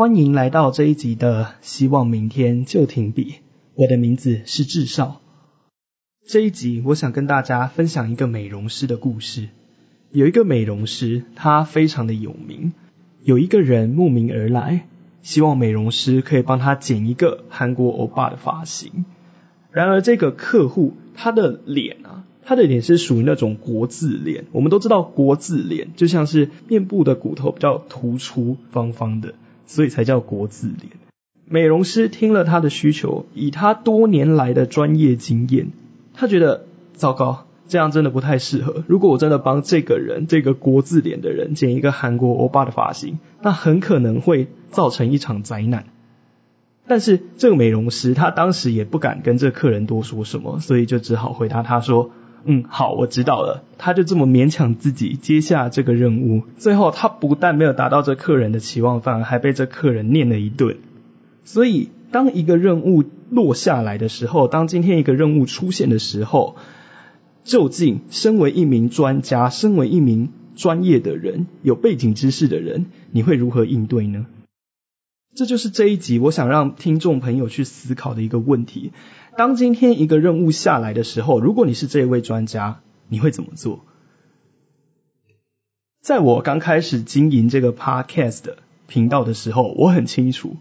欢迎来到这一集的《希望明天就停笔》。我的名字是智少。这一集我想跟大家分享一个美容师的故事。有一个美容师，他非常的有名。有一个人慕名而来，希望美容师可以帮他剪一个韩国欧巴的发型。然而这个客户他的脸啊，他的脸是属于那种国字脸。我们都知道国字脸就像是面部的骨头比较突出、方方的。所以才叫国字脸。美容师听了他的需求，以他多年来的专业经验，他觉得糟糕，这样真的不太适合。如果我真的帮这个人，这个国字脸的人剪一个韩国欧巴的发型，那很可能会造成一场灾难。但是这个美容师他当时也不敢跟这客人多说什么，所以就只好回答他说。嗯，好，我知道了。他就这么勉强自己接下这个任务，最后他不但没有达到这客人的期望，反而还被这客人念了一顿。所以，当一个任务落下来的时候，当今天一个任务出现的时候，究竟身为一名专家，身为一名专业的人，有背景知识的人，你会如何应对呢？这就是这一集我想让听众朋友去思考的一个问题。当今天一个任务下来的时候，如果你是这位专家，你会怎么做？在我刚开始经营这个 podcast 频道的时候，我很清楚，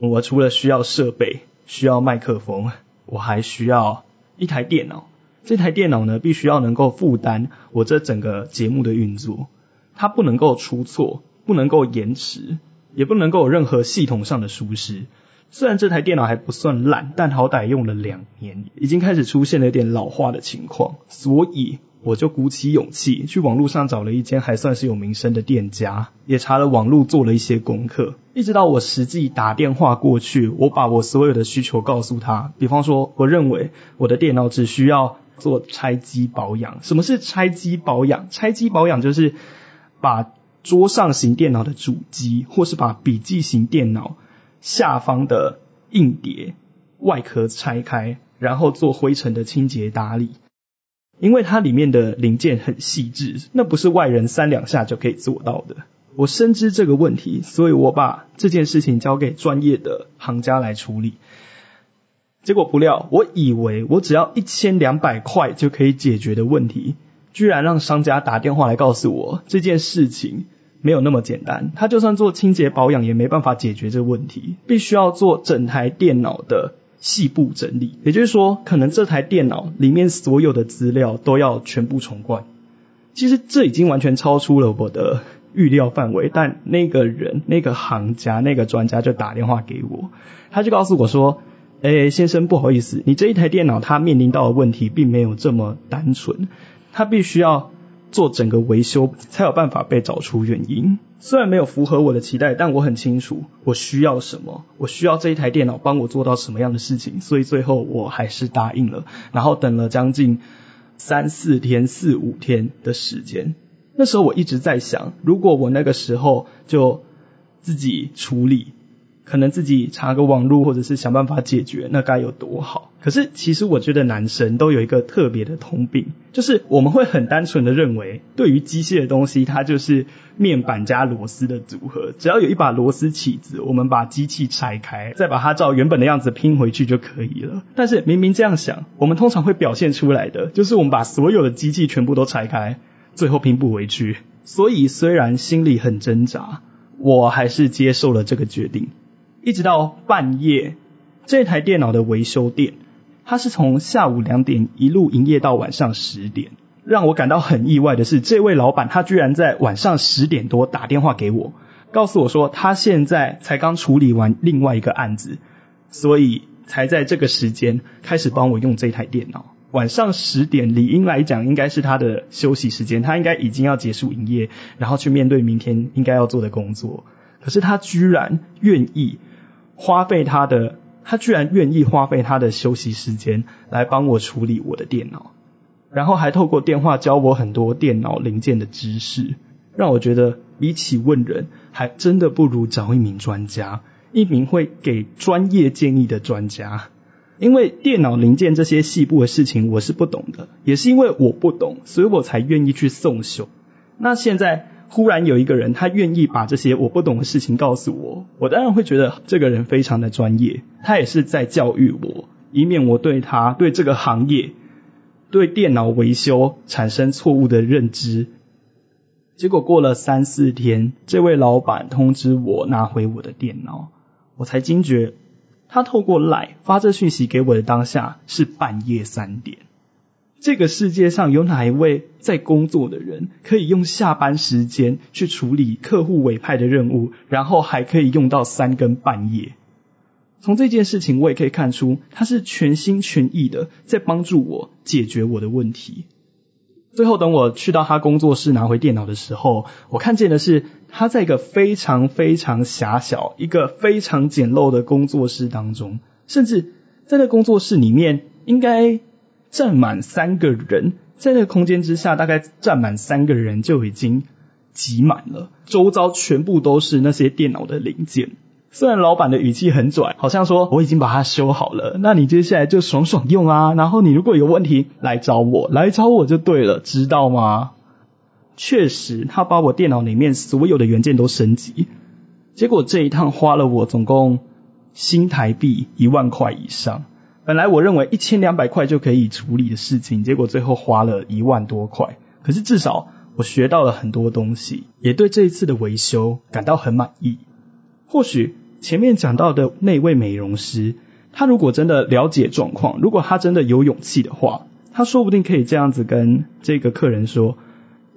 我除了需要设备、需要麦克风，我还需要一台电脑。这台电脑呢，必须要能够负担我这整个节目的运作，它不能够出错，不能够延迟。也不能够有任何系统上的疏失。虽然这台电脑还不算烂，但好歹用了两年，已经开始出现了有点老化的情况。所以我就鼓起勇气去网络上找了一间还算是有名声的店家，也查了网络做了一些功课。一直到我实际打电话过去，我把我所有的需求告诉他。比方说，我认为我的电脑只需要做拆机保养。什么是拆机保养？拆机保养就是把。桌上型电脑的主机，或是把笔记型电脑下方的硬碟外壳拆开，然后做灰尘的清洁打理。因为它里面的零件很细致，那不是外人三两下就可以做到的。我深知这个问题，所以我把这件事情交给专业的行家来处理。结果不料，我以为我只要一千两百块就可以解决的问题。居然让商家打电话来告诉我这件事情没有那么简单，他就算做清洁保养也没办法解决这个问题，必须要做整台电脑的细部整理，也就是说，可能这台电脑里面所有的资料都要全部重灌。其实这已经完全超出了我的预料范围，但那个人、那个行家、那个专家就打电话给我，他就告诉我说：“哎，先生，不好意思，你这一台电脑它面临到的问题并没有这么单纯。”它必须要做整个维修，才有办法被找出原因。虽然没有符合我的期待，但我很清楚我需要什么，我需要这一台电脑帮我做到什么样的事情，所以最后我还是答应了。然后等了将近三四天、四五天的时间。那时候我一直在想，如果我那个时候就自己处理。可能自己查个网络，或者是想办法解决，那该有多好。可是其实我觉得男生都有一个特别的通病，就是我们会很单纯的认为，对于机械的东西，它就是面板加螺丝的组合，只要有一把螺丝起子，我们把机器拆开，再把它照原本的样子拼回去就可以了。但是明明这样想，我们通常会表现出来的，就是我们把所有的机器全部都拆开，最后拼不回去。所以虽然心里很挣扎，我还是接受了这个决定。一直到半夜，这台电脑的维修店，它是从下午两点一路营业到晚上十点。让我感到很意外的是，这位老板他居然在晚上十点多打电话给我，告诉我说他现在才刚处理完另外一个案子，所以才在这个时间开始帮我用这台电脑。晚上十点理应来讲应该是他的休息时间，他应该已经要结束营业，然后去面对明天应该要做的工作。可是他居然愿意。花费他的，他居然愿意花费他的休息时间来帮我处理我的电脑。然后还透过电话教我很多电脑零件的知识，让我觉得比起问人，还真的不如找一名专家，一名会给专业建议的专家。因为电脑零件这些细部的事情我是不懂的，也是因为我不懂，所以我才愿意去送修。那现在忽然有一个人，他愿意把这些我不懂的事情告诉我，我当然会觉得这个人非常的专业，他也是在教育我，以免我对他对这个行业。对电脑维修产生错误的认知，结果过了三四天，这位老板通知我拿回我的电脑，我才惊觉，他透过赖发这讯息给我的当下是半夜三点。这个世界上有哪一位在工作的人可以用下班时间去处理客户委派的任务，然后还可以用到三更半夜？从这件事情，我也可以看出，他是全心全意的在帮助我解决我的问题。最后，等我去到他工作室拿回电脑的时候，我看见的是他在一个非常非常狭小、一个非常简陋的工作室当中，甚至在那工作室里面应该站满三个人，在那个空间之下，大概站满三个人就已经挤满了，周遭全部都是那些电脑的零件。虽然老板的语气很拽，好像说我已经把它修好了，那你接下来就爽爽用啊。然后你如果有问题来找我，来找我就对了，知道吗？确实，他把我电脑里面所有的元件都升级，结果这一趟花了我总共新台币一万块以上。本来我认为一千两百块就可以处理的事情，结果最后花了一万多块。可是至少我学到了很多东西，也对这一次的维修感到很满意。或许。前面讲到的那位美容师，他如果真的了解状况，如果他真的有勇气的话，他说不定可以这样子跟这个客人说：“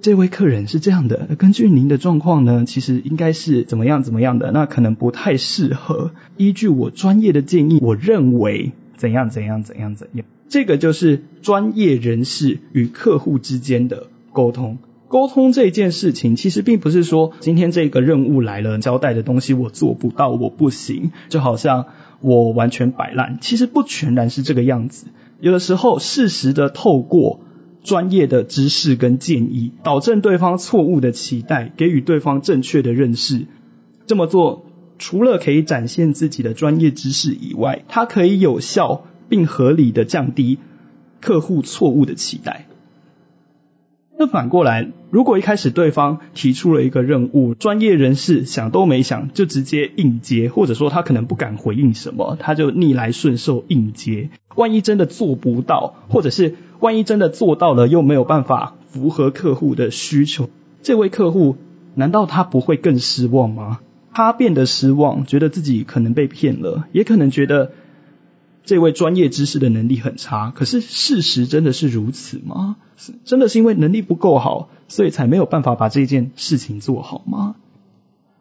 这位客人是这样的，根据您的状况呢，其实应该是怎么样怎么样的，那可能不太适合。依据我专业的建议，我认为怎样怎样怎样怎样。”这个就是专业人士与客户之间的沟通。沟通这件事情，其实并不是说今天这个任务来了，交代的东西我做不到，我不行，就好像我完全摆烂。其实不全然是这个样子，有的时候适时的透过专业的知识跟建议，导正对方错误的期待，给予对方正确的认识。这么做除了可以展现自己的专业知识以外，它可以有效并合理的降低客户错误的期待。那反过来，如果一开始对方提出了一个任务，专业人士想都没想就直接应接，或者说他可能不敢回应什么，他就逆来顺受应接。万一真的做不到，或者是万一真的做到了又没有办法符合客户的需求，这位客户难道他不会更失望吗？他变得失望，觉得自己可能被骗了，也可能觉得。这位专业知识的能力很差，可是事实真的是如此吗？真的是因为能力不够好，所以才没有办法把这件事情做好吗？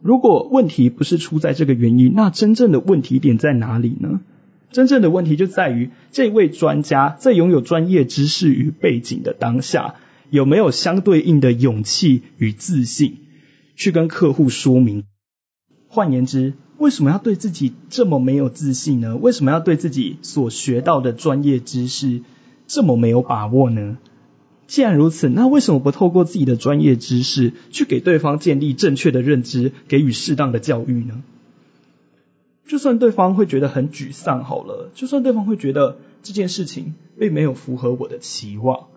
如果问题不是出在这个原因，那真正的问题点在哪里呢？真正的问题就在于这位专家在拥有专业知识与背景的当下，有没有相对应的勇气与自信，去跟客户说明？换言之。为什么要对自己这么没有自信呢？为什么要对自己所学到的专业知识这么没有把握呢？既然如此，那为什么不透过自己的专业知识去给对方建立正确的认知，给予适当的教育呢？就算对方会觉得很沮丧，好了，就算对方会觉得这件事情并没有符合我的期望，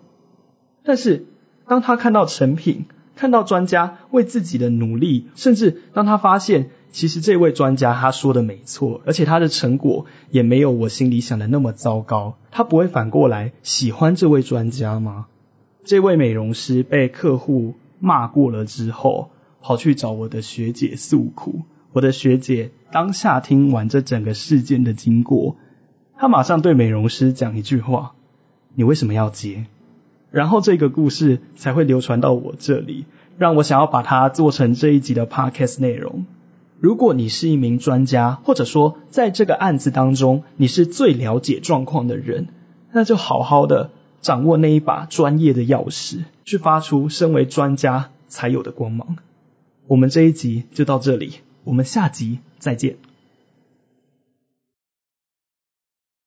但是当他看到成品，看到专家为自己的努力，甚至当他发现。其实这位专家他说的没错，而且他的成果也没有我心里想的那么糟糕。他不会反过来喜欢这位专家吗？这位美容师被客户骂过了之后，跑去找我的学姐诉苦。我的学姐当下听完这整个事件的经过，她马上对美容师讲一句话：“你为什么要接？”然后这个故事才会流传到我这里，让我想要把它做成这一集的 podcast 内容。如果你是一名专家，或者说在这个案子当中你是最了解状况的人，那就好好的掌握那一把专业的钥匙，去发出身为专家才有的光芒。我们这一集就到这里，我们下集再见。